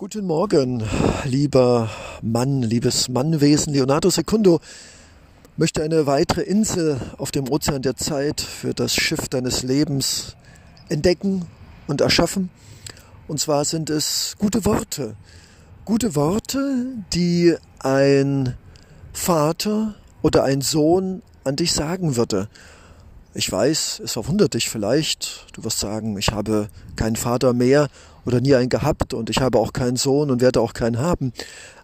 Guten Morgen, lieber Mann, liebes Mannwesen. Leonardo Secundo möchte eine weitere Insel auf dem Ozean der Zeit für das Schiff deines Lebens entdecken und erschaffen. Und zwar sind es gute Worte. Gute Worte, die ein Vater oder ein Sohn an dich sagen würde. Ich weiß, es verwundert dich vielleicht. Du wirst sagen, ich habe keinen Vater mehr oder nie einen gehabt und ich habe auch keinen Sohn und werde auch keinen haben.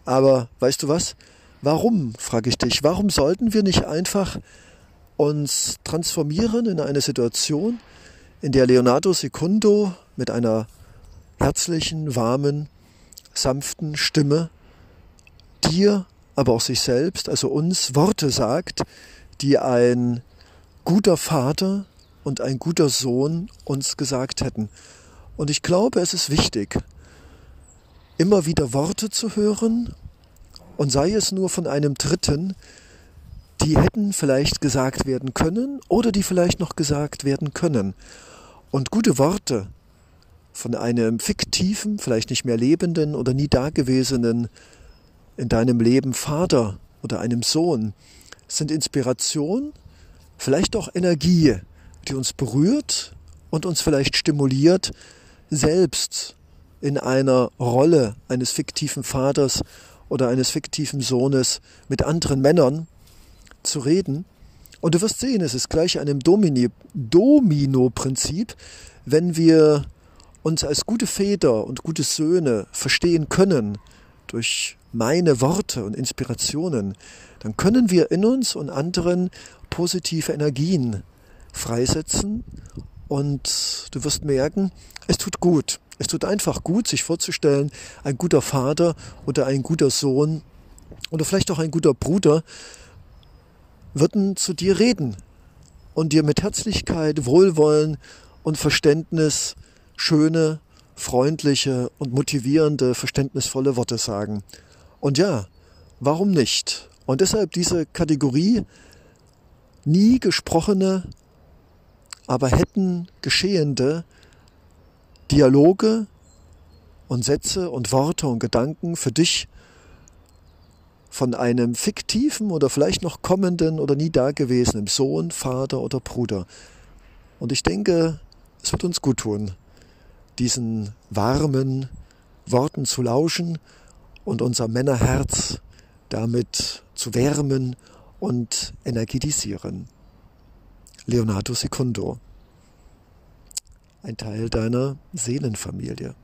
Aber weißt du was? Warum, frage ich dich, warum sollten wir nicht einfach uns transformieren in eine Situation, in der Leonardo Secundo mit einer herzlichen, warmen, sanften Stimme dir, aber auch sich selbst, also uns Worte sagt, die ein guter Vater und ein guter Sohn uns gesagt hätten. Und ich glaube, es ist wichtig, immer wieder Worte zu hören und sei es nur von einem Dritten, die hätten vielleicht gesagt werden können oder die vielleicht noch gesagt werden können. Und gute Worte von einem fiktiven, vielleicht nicht mehr lebenden oder nie dagewesenen in deinem Leben Vater oder einem Sohn sind Inspiration, vielleicht auch Energie, die uns berührt und uns vielleicht stimuliert, selbst in einer Rolle eines fiktiven Vaters oder eines fiktiven Sohnes mit anderen Männern zu reden. Und du wirst sehen, es ist gleich einem Domino-Prinzip, wenn wir uns als gute Väter und gute Söhne verstehen können durch meine Worte und Inspirationen, dann können wir in uns und anderen positive Energien freisetzen und du wirst merken, es tut gut. Es tut einfach gut, sich vorzustellen, ein guter Vater oder ein guter Sohn oder vielleicht auch ein guter Bruder würden zu dir reden und dir mit Herzlichkeit, Wohlwollen und Verständnis schöne, freundliche und motivierende, verständnisvolle Worte sagen. Und ja, warum nicht? Und deshalb diese Kategorie nie gesprochene aber hätten geschehende Dialoge und Sätze und Worte und Gedanken für dich von einem fiktiven oder vielleicht noch kommenden oder nie dagewesenen Sohn, Vater oder Bruder. Und ich denke, es wird uns gut tun, diesen warmen Worten zu lauschen und unser Männerherz damit zu wärmen und energetisieren. Leonardo Secundo. Ein Teil deiner Seelenfamilie.